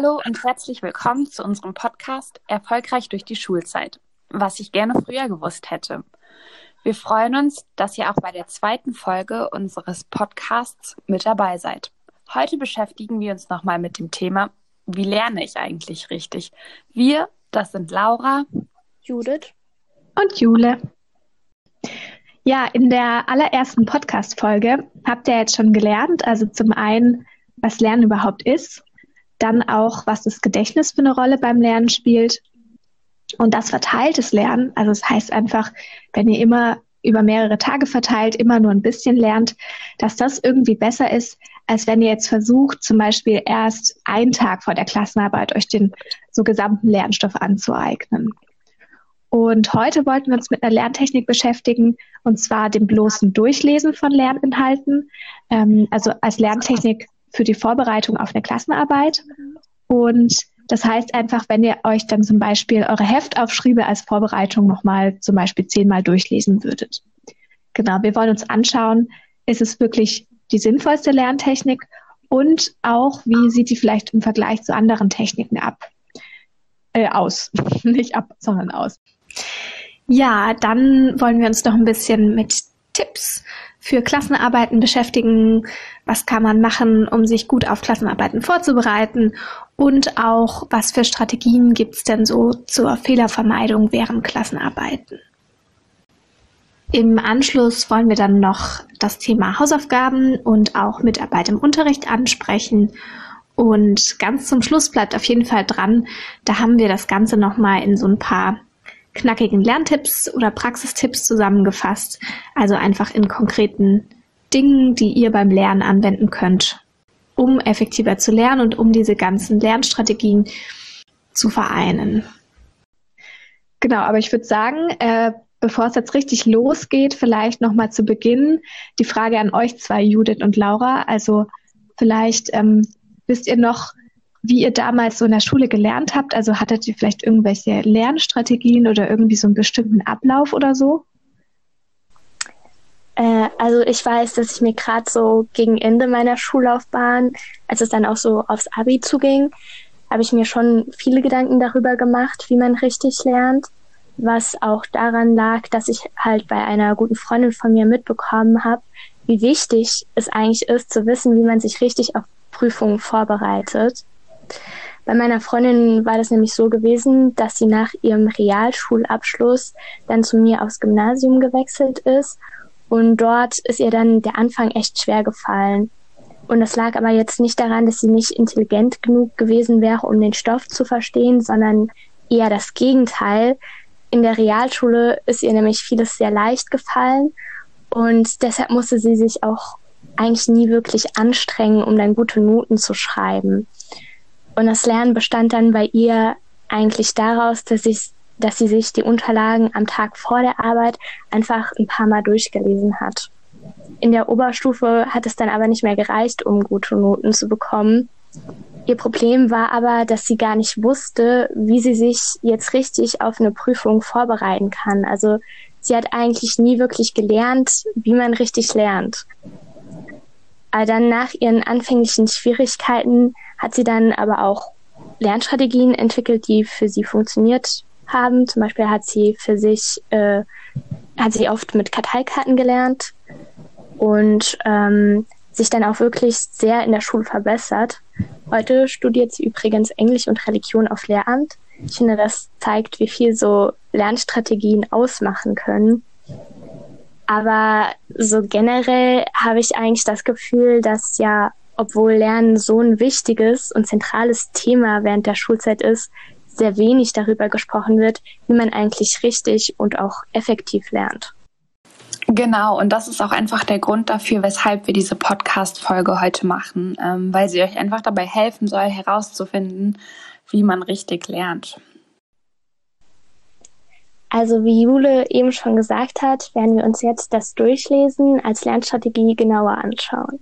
Hallo und herzlich willkommen zu unserem Podcast Erfolgreich durch die Schulzeit, was ich gerne früher gewusst hätte. Wir freuen uns, dass ihr auch bei der zweiten Folge unseres Podcasts mit dabei seid. Heute beschäftigen wir uns nochmal mit dem Thema, wie lerne ich eigentlich richtig? Wir, das sind Laura, Judith und Jule. Ja, in der allerersten Podcast-Folge habt ihr jetzt schon gelernt, also zum einen, was Lernen überhaupt ist, dann auch, was das Gedächtnis für eine Rolle beim Lernen spielt und das verteiltes Lernen. Also es das heißt einfach, wenn ihr immer über mehrere Tage verteilt immer nur ein bisschen lernt, dass das irgendwie besser ist, als wenn ihr jetzt versucht, zum Beispiel erst einen Tag vor der Klassenarbeit euch den so gesamten Lernstoff anzueignen. Und heute wollten wir uns mit einer Lerntechnik beschäftigen, und zwar dem bloßen Durchlesen von Lerninhalten, ähm, also als Lerntechnik für die Vorbereitung auf eine Klassenarbeit. Und das heißt einfach, wenn ihr euch dann zum Beispiel eure Heftaufschriebe als Vorbereitung nochmal zum Beispiel zehnmal durchlesen würdet. Genau, wir wollen uns anschauen, ist es wirklich die sinnvollste Lerntechnik und auch, wie sieht sie vielleicht im Vergleich zu anderen Techniken ab? Äh, aus. Nicht ab, sondern aus. Ja, dann wollen wir uns noch ein bisschen mit Tipps für Klassenarbeiten beschäftigen. Was kann man machen, um sich gut auf Klassenarbeiten vorzubereiten? Und auch, was für Strategien gibt es denn so zur Fehlervermeidung während Klassenarbeiten? Im Anschluss wollen wir dann noch das Thema Hausaufgaben und auch Mitarbeit im Unterricht ansprechen. Und ganz zum Schluss bleibt auf jeden Fall dran, da haben wir das Ganze nochmal in so ein paar knackigen Lerntipps oder Praxistipps zusammengefasst. Also einfach in konkreten Dingen, die ihr beim Lernen anwenden könnt, um effektiver zu lernen und um diese ganzen Lernstrategien zu vereinen. Genau, aber ich würde sagen, äh, bevor es jetzt richtig losgeht, vielleicht nochmal zu Beginn die Frage an euch zwei, Judith und Laura. Also vielleicht ähm, wisst ihr noch, wie ihr damals so in der Schule gelernt habt. Also hattet ihr vielleicht irgendwelche Lernstrategien oder irgendwie so einen bestimmten Ablauf oder so? Äh, also ich weiß, dass ich mir gerade so gegen Ende meiner Schullaufbahn, als es dann auch so aufs Abi zuging, habe ich mir schon viele Gedanken darüber gemacht, wie man richtig lernt was auch daran lag, dass ich halt bei einer guten Freundin von mir mitbekommen habe, wie wichtig es eigentlich ist, zu wissen, wie man sich richtig auf Prüfungen vorbereitet. Bei meiner Freundin war das nämlich so gewesen, dass sie nach ihrem Realschulabschluss dann zu mir aufs Gymnasium gewechselt ist und dort ist ihr dann der Anfang echt schwer gefallen. Und das lag aber jetzt nicht daran, dass sie nicht intelligent genug gewesen wäre, um den Stoff zu verstehen, sondern eher das Gegenteil, in der Realschule ist ihr nämlich vieles sehr leicht gefallen und deshalb musste sie sich auch eigentlich nie wirklich anstrengen, um dann gute Noten zu schreiben. Und das Lernen bestand dann bei ihr eigentlich daraus, dass, ich, dass sie sich die Unterlagen am Tag vor der Arbeit einfach ein paar Mal durchgelesen hat. In der Oberstufe hat es dann aber nicht mehr gereicht, um gute Noten zu bekommen. Ihr Problem war aber, dass sie gar nicht wusste, wie sie sich jetzt richtig auf eine Prüfung vorbereiten kann. Also sie hat eigentlich nie wirklich gelernt, wie man richtig lernt. Aber dann nach ihren anfänglichen Schwierigkeiten hat sie dann aber auch Lernstrategien entwickelt, die für sie funktioniert haben. Zum Beispiel hat sie für sich, äh, hat sie oft mit Karteikarten gelernt und ähm, sich dann auch wirklich sehr in der Schule verbessert. Heute studiert sie übrigens Englisch und Religion auf Lehramt. Ich finde, das zeigt, wie viel so Lernstrategien ausmachen können. Aber so generell habe ich eigentlich das Gefühl, dass ja, obwohl Lernen so ein wichtiges und zentrales Thema während der Schulzeit ist, sehr wenig darüber gesprochen wird, wie man eigentlich richtig und auch effektiv lernt. Genau, und das ist auch einfach der Grund dafür, weshalb wir diese Podcast-Folge heute machen, ähm, weil sie euch einfach dabei helfen soll, herauszufinden, wie man richtig lernt. Also wie Jule eben schon gesagt hat, werden wir uns jetzt das Durchlesen als Lernstrategie genauer anschauen.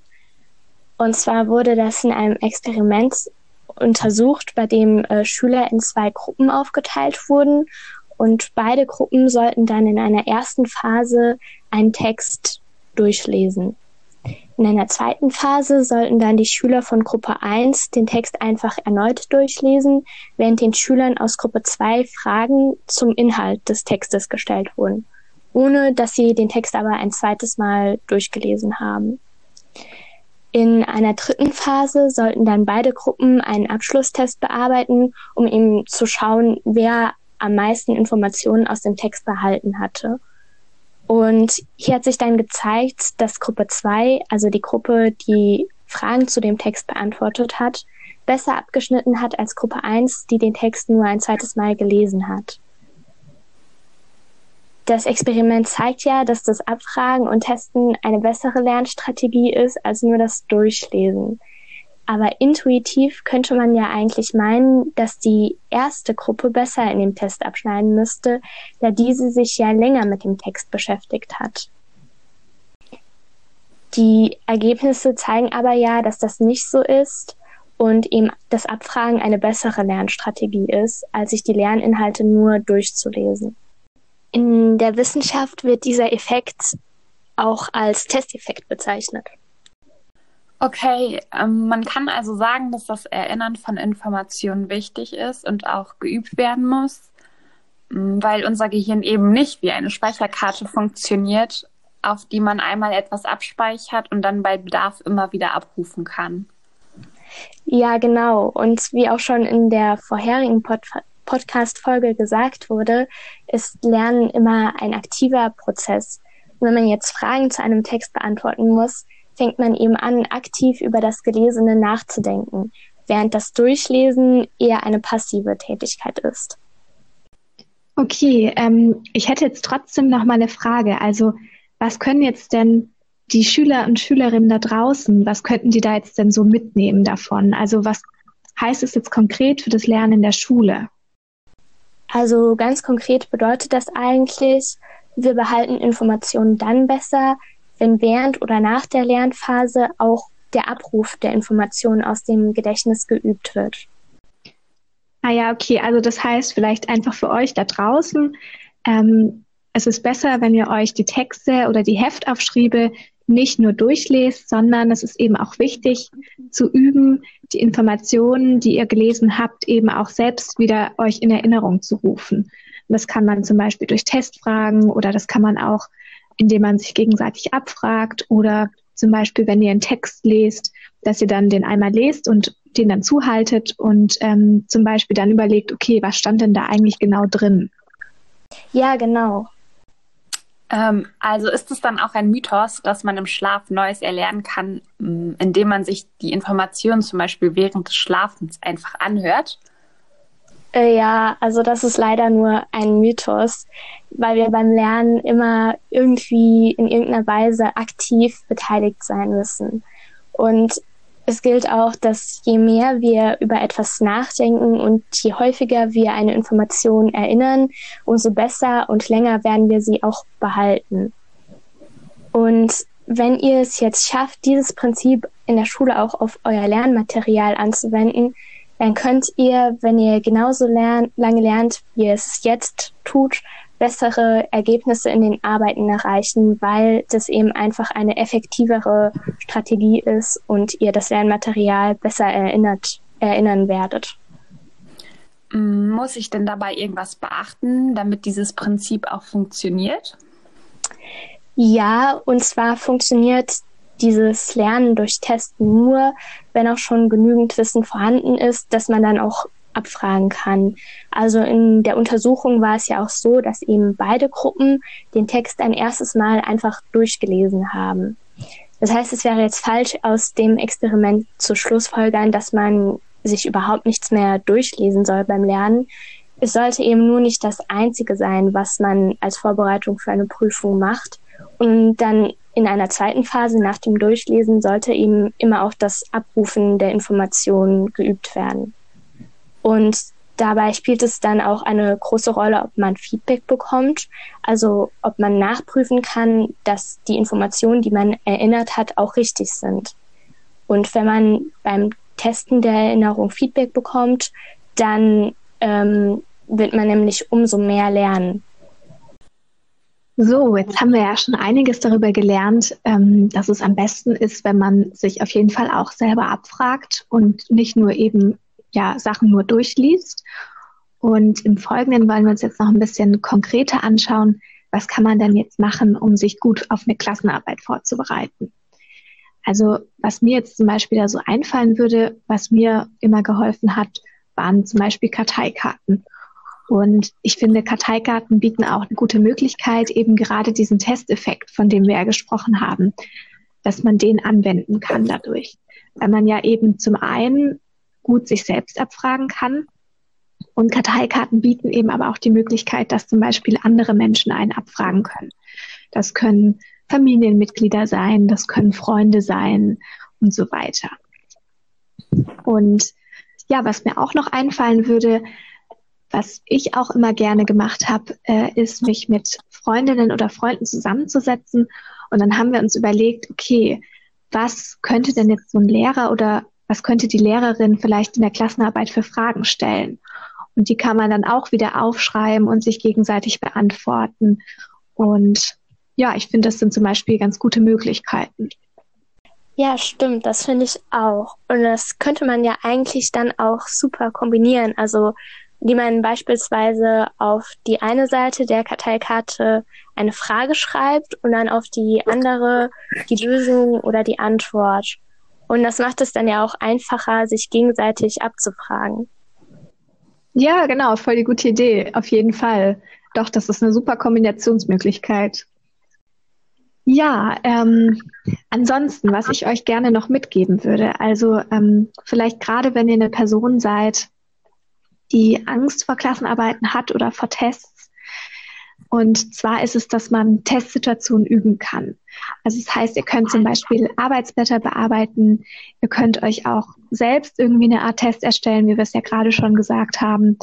Und zwar wurde das in einem Experiment untersucht, bei dem äh, Schüler in zwei Gruppen aufgeteilt wurden und beide Gruppen sollten dann in einer ersten Phase einen Text durchlesen. In einer zweiten Phase sollten dann die Schüler von Gruppe 1 den Text einfach erneut durchlesen, während den Schülern aus Gruppe 2 Fragen zum Inhalt des Textes gestellt wurden, ohne dass sie den Text aber ein zweites Mal durchgelesen haben. In einer dritten Phase sollten dann beide Gruppen einen Abschlusstest bearbeiten, um eben zu schauen, wer am meisten Informationen aus dem Text behalten hatte. Und hier hat sich dann gezeigt, dass Gruppe 2, also die Gruppe, die Fragen zu dem Text beantwortet hat, besser abgeschnitten hat als Gruppe 1, die den Text nur ein zweites Mal gelesen hat. Das Experiment zeigt ja, dass das Abfragen und Testen eine bessere Lernstrategie ist als nur das Durchlesen. Aber intuitiv könnte man ja eigentlich meinen, dass die erste Gruppe besser in dem Test abschneiden müsste, da diese sich ja länger mit dem Text beschäftigt hat. Die Ergebnisse zeigen aber ja, dass das nicht so ist und eben das Abfragen eine bessere Lernstrategie ist, als sich die Lerninhalte nur durchzulesen. In der Wissenschaft wird dieser Effekt auch als Testeffekt bezeichnet. Okay, ähm, man kann also sagen, dass das Erinnern von Informationen wichtig ist und auch geübt werden muss, mm, weil unser Gehirn eben nicht wie eine Speicherkarte funktioniert, auf die man einmal etwas abspeichert und dann bei Bedarf immer wieder abrufen kann. Ja, genau. Und wie auch schon in der vorherigen Pod Podcast-Folge gesagt wurde, ist Lernen immer ein aktiver Prozess. Wenn man jetzt Fragen zu einem Text beantworten muss, fängt man eben an, aktiv über das Gelesene nachzudenken, während das Durchlesen eher eine passive Tätigkeit ist. Okay, ähm, ich hätte jetzt trotzdem noch mal eine Frage. Also, was können jetzt denn die Schüler und Schülerinnen da draußen, was könnten die da jetzt denn so mitnehmen davon? Also, was heißt es jetzt konkret für das Lernen in der Schule? Also ganz konkret bedeutet das eigentlich, wir behalten Informationen dann besser, wenn während oder nach der Lernphase auch der Abruf der Informationen aus dem Gedächtnis geübt wird. Ah ja, okay. Also das heißt vielleicht einfach für euch da draußen, ähm, es ist besser, wenn ihr euch die Texte oder die Heftaufschriebe nicht nur durchlest, sondern es ist eben auch wichtig zu üben, die Informationen, die ihr gelesen habt, eben auch selbst wieder euch in Erinnerung zu rufen. Und das kann man zum Beispiel durch Testfragen oder das kann man auch indem man sich gegenseitig abfragt oder zum Beispiel, wenn ihr einen Text lest, dass ihr dann den einmal lest und den dann zuhaltet und ähm, zum Beispiel dann überlegt, okay, was stand denn da eigentlich genau drin? Ja, genau. Ähm, also ist es dann auch ein Mythos, dass man im Schlaf Neues erlernen kann, mm, indem man sich die Informationen zum Beispiel während des Schlafens einfach anhört? Äh, ja, also das ist leider nur ein Mythos, weil wir beim Lernen immer irgendwie in irgendeiner Weise aktiv beteiligt sein müssen. Und es gilt auch, dass je mehr wir über etwas nachdenken und je häufiger wir eine Information erinnern, umso besser und länger werden wir sie auch behalten. Und wenn ihr es jetzt schafft, dieses Prinzip in der Schule auch auf euer Lernmaterial anzuwenden, dann könnt ihr, wenn ihr genauso lern lange lernt, wie ihr es jetzt tut, bessere Ergebnisse in den Arbeiten erreichen, weil das eben einfach eine effektivere Strategie ist und ihr das Lernmaterial besser erinnert, erinnern werdet. Muss ich denn dabei irgendwas beachten, damit dieses Prinzip auch funktioniert? Ja, und zwar funktioniert dieses Lernen durch Testen nur, wenn auch schon genügend Wissen vorhanden ist, dass man dann auch abfragen kann. Also in der Untersuchung war es ja auch so, dass eben beide Gruppen den Text ein erstes Mal einfach durchgelesen haben. Das heißt, es wäre jetzt falsch, aus dem Experiment zu schlussfolgern, dass man sich überhaupt nichts mehr durchlesen soll beim Lernen. Es sollte eben nur nicht das Einzige sein, was man als Vorbereitung für eine Prüfung macht. Und dann in einer zweiten Phase nach dem Durchlesen sollte eben immer auch das Abrufen der Informationen geübt werden. Und dabei spielt es dann auch eine große Rolle, ob man Feedback bekommt, also ob man nachprüfen kann, dass die Informationen, die man erinnert hat, auch richtig sind. Und wenn man beim Testen der Erinnerung Feedback bekommt, dann ähm, wird man nämlich umso mehr lernen. So, jetzt haben wir ja schon einiges darüber gelernt, ähm, dass es am besten ist, wenn man sich auf jeden Fall auch selber abfragt und nicht nur eben ja Sachen nur durchliest. Und im Folgenden wollen wir uns jetzt noch ein bisschen konkreter anschauen, was kann man denn jetzt machen, um sich gut auf eine Klassenarbeit vorzubereiten. Also was mir jetzt zum Beispiel da so einfallen würde, was mir immer geholfen hat, waren zum Beispiel Karteikarten. Und ich finde, Karteikarten bieten auch eine gute Möglichkeit, eben gerade diesen Testeffekt, von dem wir ja gesprochen haben, dass man den anwenden kann dadurch. Weil man ja eben zum einen gut sich selbst abfragen kann. Und Karteikarten bieten eben aber auch die Möglichkeit, dass zum Beispiel andere Menschen einen abfragen können. Das können Familienmitglieder sein, das können Freunde sein und so weiter. Und ja, was mir auch noch einfallen würde, was ich auch immer gerne gemacht habe, äh, ist, mich mit Freundinnen oder Freunden zusammenzusetzen. Und dann haben wir uns überlegt, okay, was könnte denn jetzt so ein Lehrer oder was könnte die Lehrerin vielleicht in der Klassenarbeit für Fragen stellen? Und die kann man dann auch wieder aufschreiben und sich gegenseitig beantworten. Und ja, ich finde, das sind zum Beispiel ganz gute Möglichkeiten. Ja, stimmt, das finde ich auch. Und das könnte man ja eigentlich dann auch super kombinieren. Also die man beispielsweise auf die eine Seite der Karteikarte eine Frage schreibt und dann auf die andere die Lösung oder die Antwort. Und das macht es dann ja auch einfacher, sich gegenseitig abzufragen. Ja, genau, voll die gute Idee, auf jeden Fall. Doch, das ist eine super Kombinationsmöglichkeit. Ja, ähm, ansonsten, was ich euch gerne noch mitgeben würde, also ähm, vielleicht gerade wenn ihr eine Person seid, die Angst vor Klassenarbeiten hat oder vor Tests. Und zwar ist es, dass man Testsituationen üben kann. Also das heißt, ihr könnt zum Beispiel Arbeitsblätter bearbeiten, ihr könnt euch auch selbst irgendwie eine Art Test erstellen, wie wir es ja gerade schon gesagt haben.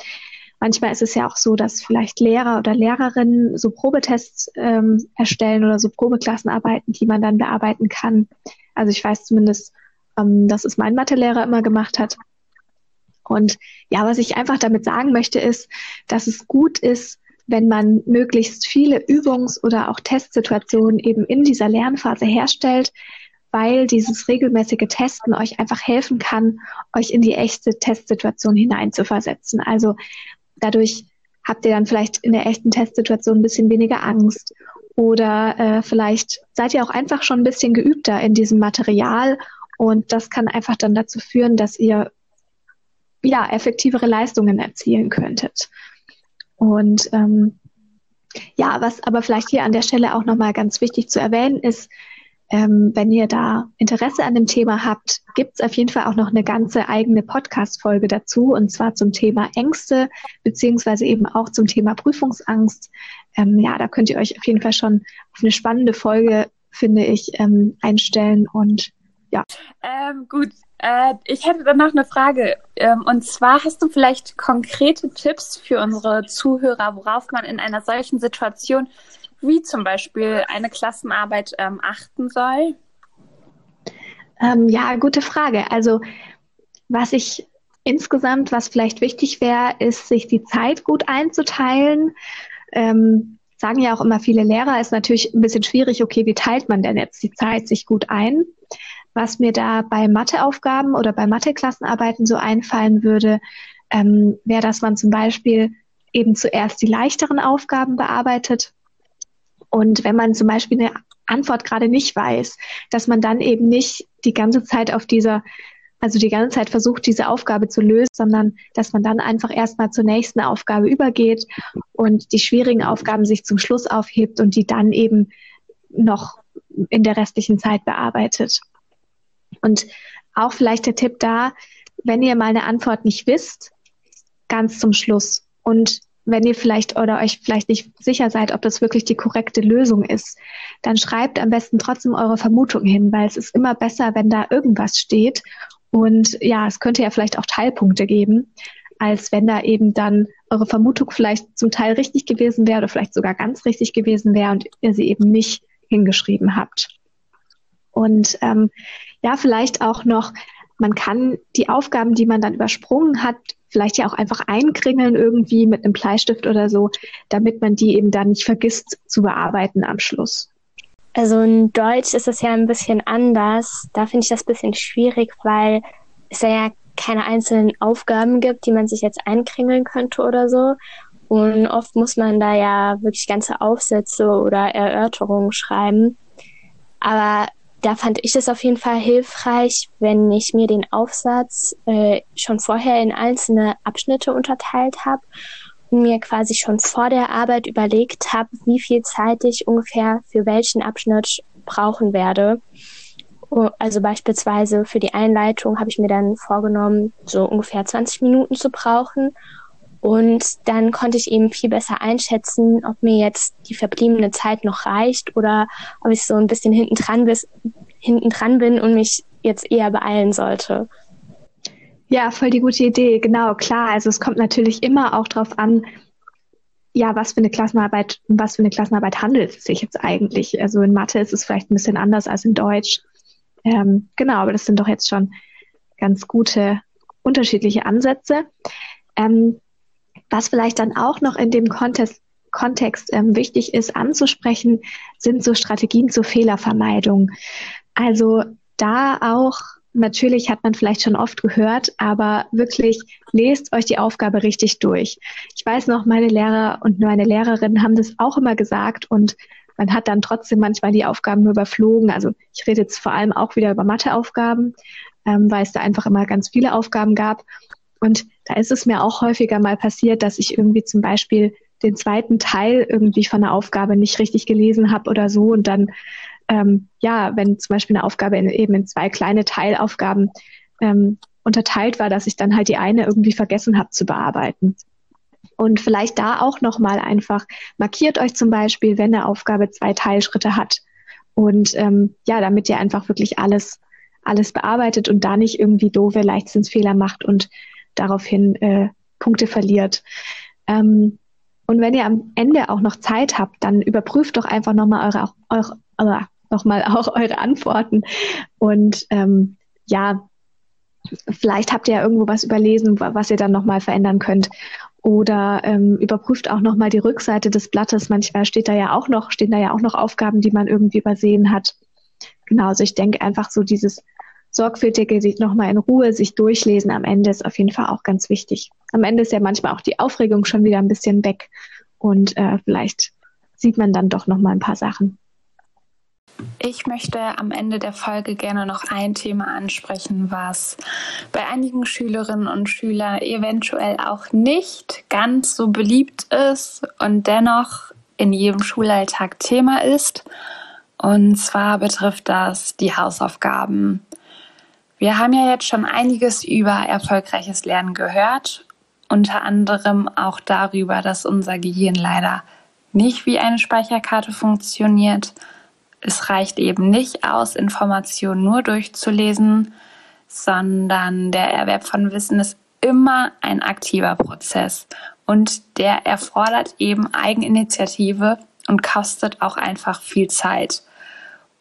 Manchmal ist es ja auch so, dass vielleicht Lehrer oder Lehrerinnen so Probetests ähm, erstellen oder so Probeklassenarbeiten, die man dann bearbeiten kann. Also ich weiß zumindest, ähm, dass es mein Mathelehrer immer gemacht hat. Und ja, was ich einfach damit sagen möchte, ist, dass es gut ist, wenn man möglichst viele Übungs- oder auch Testsituationen eben in dieser Lernphase herstellt, weil dieses regelmäßige Testen euch einfach helfen kann, euch in die echte Testsituation hineinzuversetzen. Also dadurch habt ihr dann vielleicht in der echten Testsituation ein bisschen weniger Angst oder äh, vielleicht seid ihr auch einfach schon ein bisschen geübter in diesem Material und das kann einfach dann dazu führen, dass ihr ja, effektivere Leistungen erzielen könntet. Und ähm, ja, was aber vielleicht hier an der Stelle auch nochmal ganz wichtig zu erwähnen ist, ähm, wenn ihr da Interesse an dem Thema habt, gibt es auf jeden Fall auch noch eine ganze eigene Podcast-Folge dazu, und zwar zum Thema Ängste, beziehungsweise eben auch zum Thema Prüfungsangst. Ähm, ja, da könnt ihr euch auf jeden Fall schon auf eine spannende Folge, finde ich, ähm, einstellen und ja. Ähm, gut, äh, ich hätte dann noch eine Frage. Ähm, und zwar hast du vielleicht konkrete Tipps für unsere Zuhörer, worauf man in einer solchen Situation wie zum Beispiel eine Klassenarbeit ähm, achten soll? Ähm, ja, gute Frage. Also was ich insgesamt, was vielleicht wichtig wäre, ist, sich die Zeit gut einzuteilen. Ähm, sagen ja auch immer viele Lehrer, ist natürlich ein bisschen schwierig, okay, wie teilt man denn jetzt die Zeit sich gut ein? Was mir da bei Matheaufgaben oder bei Matheklassenarbeiten so einfallen würde, ähm, wäre, dass man zum Beispiel eben zuerst die leichteren Aufgaben bearbeitet. Und wenn man zum Beispiel eine Antwort gerade nicht weiß, dass man dann eben nicht die ganze Zeit auf dieser, also die ganze Zeit versucht, diese Aufgabe zu lösen, sondern dass man dann einfach erstmal zur nächsten Aufgabe übergeht und die schwierigen Aufgaben sich zum Schluss aufhebt und die dann eben noch in der restlichen Zeit bearbeitet. Und auch vielleicht der Tipp da, wenn ihr mal eine Antwort nicht wisst, ganz zum Schluss. Und wenn ihr vielleicht oder euch vielleicht nicht sicher seid, ob das wirklich die korrekte Lösung ist, dann schreibt am besten trotzdem eure Vermutung hin, weil es ist immer besser, wenn da irgendwas steht. Und ja, es könnte ja vielleicht auch Teilpunkte geben, als wenn da eben dann eure Vermutung vielleicht zum Teil richtig gewesen wäre oder vielleicht sogar ganz richtig gewesen wäre und ihr sie eben nicht hingeschrieben habt. Und ähm, ja, vielleicht auch noch, man kann die Aufgaben, die man dann übersprungen hat, vielleicht ja auch einfach einkringeln irgendwie mit einem Bleistift oder so, damit man die eben dann nicht vergisst zu bearbeiten am Schluss. Also in Deutsch ist es ja ein bisschen anders. Da finde ich das ein bisschen schwierig, weil es ja keine einzelnen Aufgaben gibt, die man sich jetzt einkringeln könnte oder so. Und oft muss man da ja wirklich ganze Aufsätze oder Erörterungen schreiben. Aber da fand ich es auf jeden Fall hilfreich, wenn ich mir den Aufsatz äh, schon vorher in einzelne Abschnitte unterteilt habe und mir quasi schon vor der Arbeit überlegt habe, wie viel Zeit ich ungefähr für welchen Abschnitt brauchen werde. Also beispielsweise für die Einleitung habe ich mir dann vorgenommen, so ungefähr 20 Minuten zu brauchen. Und dann konnte ich eben viel besser einschätzen, ob mir jetzt die verbliebene Zeit noch reicht oder ob ich so ein bisschen hinten dran, bin und mich jetzt eher beeilen sollte. Ja, voll die gute Idee, genau, klar. Also es kommt natürlich immer auch darauf an, ja, was für eine Klassenarbeit, was für eine Klassenarbeit handelt es sich jetzt eigentlich? Also in Mathe ist es vielleicht ein bisschen anders als in Deutsch. Ähm, genau, aber das sind doch jetzt schon ganz gute unterschiedliche Ansätze. Ähm, was vielleicht dann auch noch in dem Kontext, Kontext ähm, wichtig ist anzusprechen, sind so Strategien zur Fehlervermeidung. Also da auch, natürlich hat man vielleicht schon oft gehört, aber wirklich lest euch die Aufgabe richtig durch. Ich weiß noch, meine Lehrer und meine Lehrerinnen haben das auch immer gesagt und man hat dann trotzdem manchmal die Aufgaben überflogen. Also ich rede jetzt vor allem auch wieder über Matheaufgaben, ähm, weil es da einfach immer ganz viele Aufgaben gab. Und da ist es mir auch häufiger mal passiert, dass ich irgendwie zum Beispiel den zweiten Teil irgendwie von der Aufgabe nicht richtig gelesen habe oder so und dann ähm, ja, wenn zum Beispiel eine Aufgabe in, eben in zwei kleine Teilaufgaben ähm, unterteilt war, dass ich dann halt die eine irgendwie vergessen habe zu bearbeiten. Und vielleicht da auch nochmal einfach markiert euch zum Beispiel, wenn eine Aufgabe zwei Teilschritte hat. Und ähm, ja, damit ihr einfach wirklich alles, alles bearbeitet und da nicht irgendwie doofe Leichtsinnsfehler macht und daraufhin äh, Punkte verliert. Ähm, und wenn ihr am Ende auch noch Zeit habt, dann überprüft doch einfach nochmal eure, eure, nochmal auch eure Antworten. Und ähm, ja, vielleicht habt ihr ja irgendwo was überlesen, was ihr dann nochmal verändern könnt. Oder ähm, überprüft auch nochmal die Rückseite des Blattes. Manchmal steht da ja auch noch, stehen da ja auch noch Aufgaben, die man irgendwie übersehen hat. Genau, also ich denke einfach so dieses sorgfältige, sich nochmal in Ruhe sich durchlesen am Ende ist auf jeden Fall auch ganz wichtig. Am Ende ist ja manchmal auch die Aufregung schon wieder ein bisschen weg und äh, vielleicht sieht man dann doch nochmal ein paar Sachen. Ich möchte am Ende der Folge gerne noch ein Thema ansprechen, was bei einigen Schülerinnen und Schülern eventuell auch nicht ganz so beliebt ist und dennoch in jedem Schulalltag Thema ist. Und zwar betrifft das die Hausaufgaben. Wir haben ja jetzt schon einiges über erfolgreiches Lernen gehört, unter anderem auch darüber, dass unser Gehirn leider nicht wie eine Speicherkarte funktioniert. Es reicht eben nicht aus, Informationen nur durchzulesen, sondern der Erwerb von Wissen ist immer ein aktiver Prozess und der erfordert eben Eigeninitiative und kostet auch einfach viel Zeit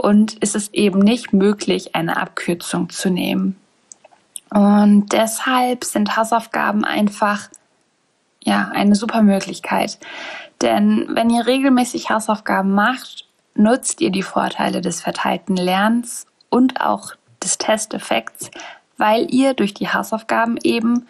und ist es eben nicht möglich, eine Abkürzung zu nehmen. Und deshalb sind Hausaufgaben einfach ja eine super Möglichkeit. Denn wenn ihr regelmäßig Hausaufgaben macht, nutzt ihr die Vorteile des verteilten Lernens und auch des Testeffekts, weil ihr durch die Hausaufgaben eben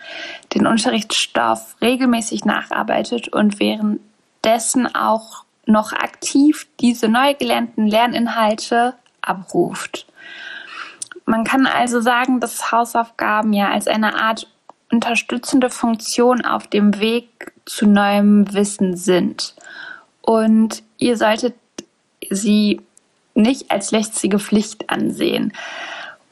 den Unterrichtsstoff regelmäßig nacharbeitet und währenddessen auch noch aktiv diese neu gelernten Lerninhalte abruft. Man kann also sagen, dass Hausaufgaben ja als eine Art unterstützende Funktion auf dem Weg zu neuem Wissen sind. Und ihr solltet sie nicht als lästige Pflicht ansehen.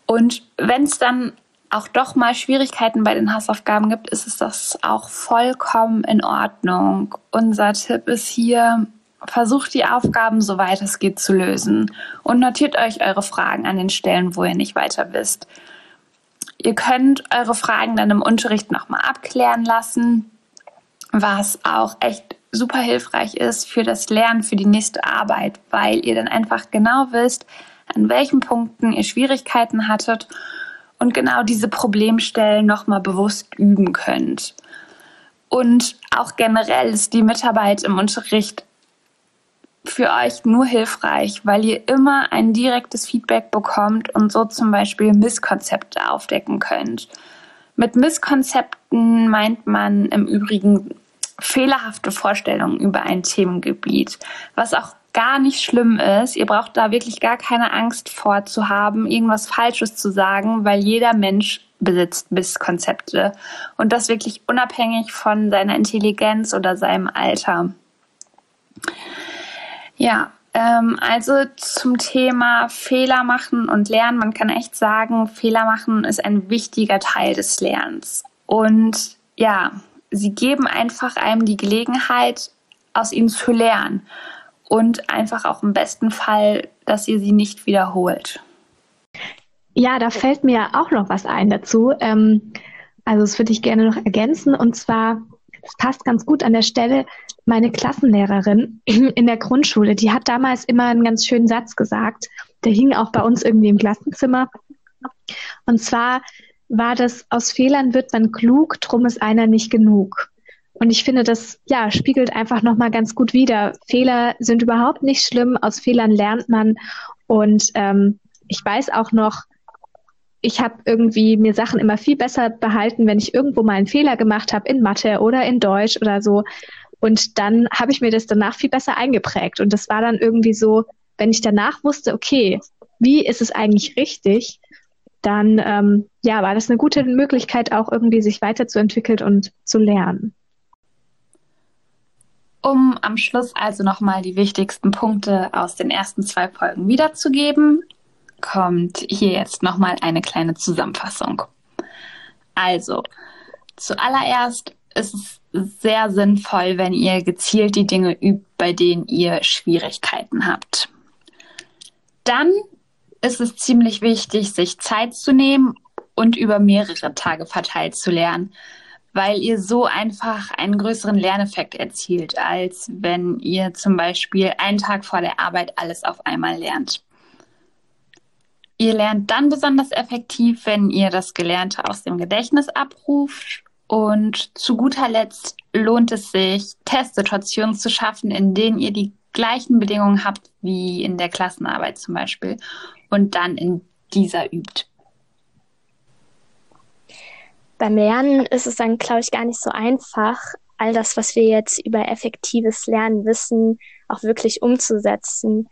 Und wenn es dann auch doch mal Schwierigkeiten bei den Hausaufgaben gibt, ist es das auch vollkommen in Ordnung. Unser Tipp ist hier, Versucht die Aufgaben, soweit es geht, zu lösen und notiert euch eure Fragen an den Stellen, wo ihr nicht weiter wisst. Ihr könnt eure Fragen dann im Unterricht nochmal abklären lassen, was auch echt super hilfreich ist für das Lernen, für die nächste Arbeit, weil ihr dann einfach genau wisst, an welchen Punkten ihr Schwierigkeiten hattet und genau diese Problemstellen nochmal bewusst üben könnt. Und auch generell ist die Mitarbeit im Unterricht für euch nur hilfreich, weil ihr immer ein direktes Feedback bekommt und so zum Beispiel Misskonzepte aufdecken könnt. Mit Misskonzepten meint man im Übrigen fehlerhafte Vorstellungen über ein Themengebiet, was auch gar nicht schlimm ist. Ihr braucht da wirklich gar keine Angst vor zu haben, irgendwas Falsches zu sagen, weil jeder Mensch besitzt Misskonzepte und das wirklich unabhängig von seiner Intelligenz oder seinem Alter. Ja, ähm, also zum Thema Fehler machen und lernen. Man kann echt sagen, Fehler machen ist ein wichtiger Teil des Lernens. Und ja, sie geben einfach einem die Gelegenheit, aus ihnen zu lernen. Und einfach auch im besten Fall, dass ihr sie nicht wiederholt. Ja, da fällt mir auch noch was ein dazu. Ähm, also das würde ich gerne noch ergänzen. Und zwar, es passt ganz gut an der Stelle, meine Klassenlehrerin in der Grundschule, die hat damals immer einen ganz schönen Satz gesagt. Der hing auch bei uns irgendwie im Klassenzimmer. Und zwar war das, aus Fehlern wird man klug, drum ist einer nicht genug. Und ich finde, das ja, spiegelt einfach nochmal ganz gut wider. Fehler sind überhaupt nicht schlimm, aus Fehlern lernt man. Und ähm, ich weiß auch noch, ich habe irgendwie mir Sachen immer viel besser behalten, wenn ich irgendwo mal einen Fehler gemacht habe in Mathe oder in Deutsch oder so. Und dann habe ich mir das danach viel besser eingeprägt. Und das war dann irgendwie so, wenn ich danach wusste, okay, wie ist es eigentlich richtig, dann ähm, ja, war das eine gute Möglichkeit, auch irgendwie sich weiterzuentwickeln und zu lernen. Um am Schluss also nochmal die wichtigsten Punkte aus den ersten zwei Folgen wiederzugeben, kommt hier jetzt nochmal eine kleine Zusammenfassung. Also, zuallererst ist es sehr sinnvoll, wenn ihr gezielt die Dinge übt, bei denen ihr Schwierigkeiten habt. Dann ist es ziemlich wichtig, sich Zeit zu nehmen und über mehrere Tage verteilt zu lernen, weil ihr so einfach einen größeren Lerneffekt erzielt, als wenn ihr zum Beispiel einen Tag vor der Arbeit alles auf einmal lernt. Ihr lernt dann besonders effektiv, wenn ihr das Gelernte aus dem Gedächtnis abruft und zu guter Letzt lohnt es sich, Testsituationen zu schaffen, in denen ihr die gleichen Bedingungen habt wie in der Klassenarbeit zum Beispiel und dann in dieser übt. Beim Lernen ist es dann, glaube ich, gar nicht so einfach, all das, was wir jetzt über effektives Lernen wissen, auch wirklich umzusetzen.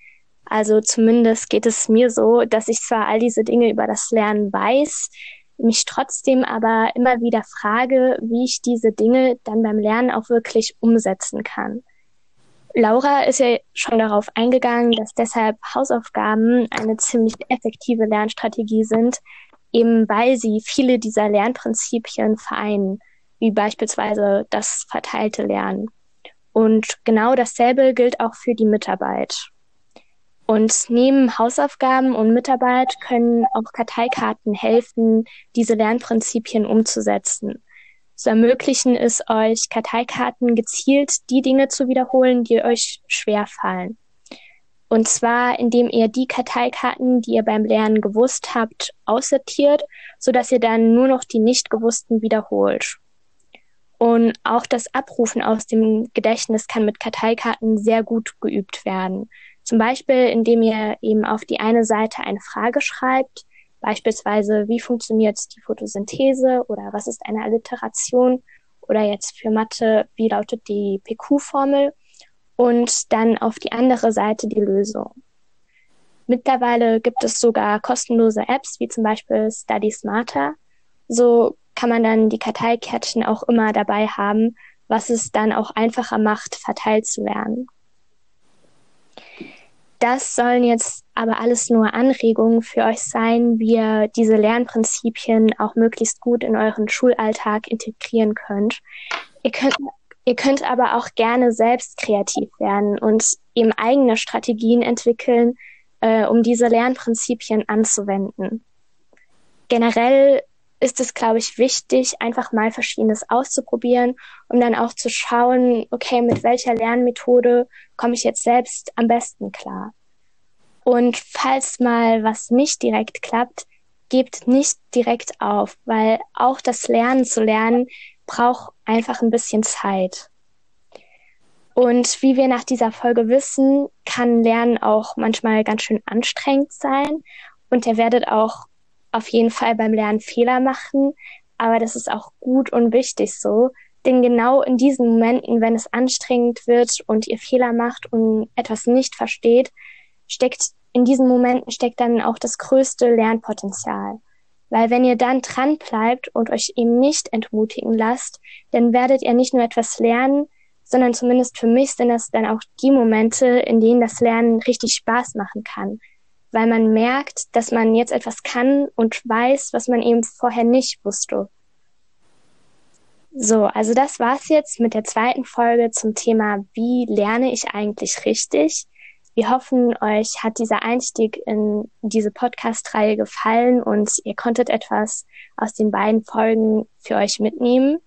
Also zumindest geht es mir so, dass ich zwar all diese Dinge über das Lernen weiß, mich trotzdem aber immer wieder frage, wie ich diese Dinge dann beim Lernen auch wirklich umsetzen kann. Laura ist ja schon darauf eingegangen, dass deshalb Hausaufgaben eine ziemlich effektive Lernstrategie sind, eben weil sie viele dieser Lernprinzipien vereinen, wie beispielsweise das verteilte Lernen. Und genau dasselbe gilt auch für die Mitarbeit. Und neben Hausaufgaben und Mitarbeit können auch Karteikarten helfen, diese Lernprinzipien umzusetzen. So ermöglichen es euch, Karteikarten gezielt die Dinge zu wiederholen, die euch schwer fallen. Und zwar, indem ihr die Karteikarten, die ihr beim Lernen gewusst habt, aussortiert, so dass ihr dann nur noch die nicht gewussten wiederholt. Und auch das Abrufen aus dem Gedächtnis kann mit Karteikarten sehr gut geübt werden. Zum Beispiel, indem ihr eben auf die eine Seite eine Frage schreibt, beispielsweise, wie funktioniert die Photosynthese oder was ist eine Alliteration oder jetzt für Mathe, wie lautet die PQ-Formel und dann auf die andere Seite die Lösung. Mittlerweile gibt es sogar kostenlose Apps, wie zum Beispiel Study Smarter. So kann man dann die Karteikärtchen auch immer dabei haben, was es dann auch einfacher macht, verteilt zu lernen. Das sollen jetzt aber alles nur Anregungen für euch sein, wie ihr diese Lernprinzipien auch möglichst gut in euren Schulalltag integrieren könnt. Ihr könnt, ihr könnt aber auch gerne selbst kreativ werden und eben eigene Strategien entwickeln, äh, um diese Lernprinzipien anzuwenden. Generell ist es, glaube ich, wichtig, einfach mal Verschiedenes auszuprobieren, um dann auch zu schauen, okay, mit welcher Lernmethode komme ich jetzt selbst am besten klar. Und falls mal was nicht direkt klappt, gebt nicht direkt auf, weil auch das Lernen zu lernen braucht einfach ein bisschen Zeit. Und wie wir nach dieser Folge wissen, kann Lernen auch manchmal ganz schön anstrengend sein. Und ihr werdet auch auf jeden Fall beim Lernen Fehler machen. Aber das ist auch gut und wichtig so. Denn genau in diesen Momenten, wenn es anstrengend wird und ihr Fehler macht und etwas nicht versteht, steckt in diesen Momenten steckt dann auch das größte Lernpotenzial. Weil wenn ihr dann dran bleibt und euch eben nicht entmutigen lasst, dann werdet ihr nicht nur etwas lernen, sondern zumindest für mich sind das dann auch die Momente, in denen das Lernen richtig Spaß machen kann. Weil man merkt, dass man jetzt etwas kann und weiß, was man eben vorher nicht wusste. So, also das war's jetzt mit der zweiten Folge zum Thema, wie lerne ich eigentlich richtig? Wir hoffen, euch hat dieser Einstieg in diese Podcast-Reihe gefallen und ihr konntet etwas aus den beiden Folgen für euch mitnehmen.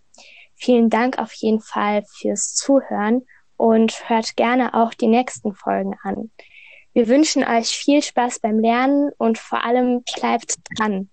Vielen Dank auf jeden Fall fürs Zuhören und hört gerne auch die nächsten Folgen an. Wir wünschen euch viel Spaß beim Lernen und vor allem bleibt dran.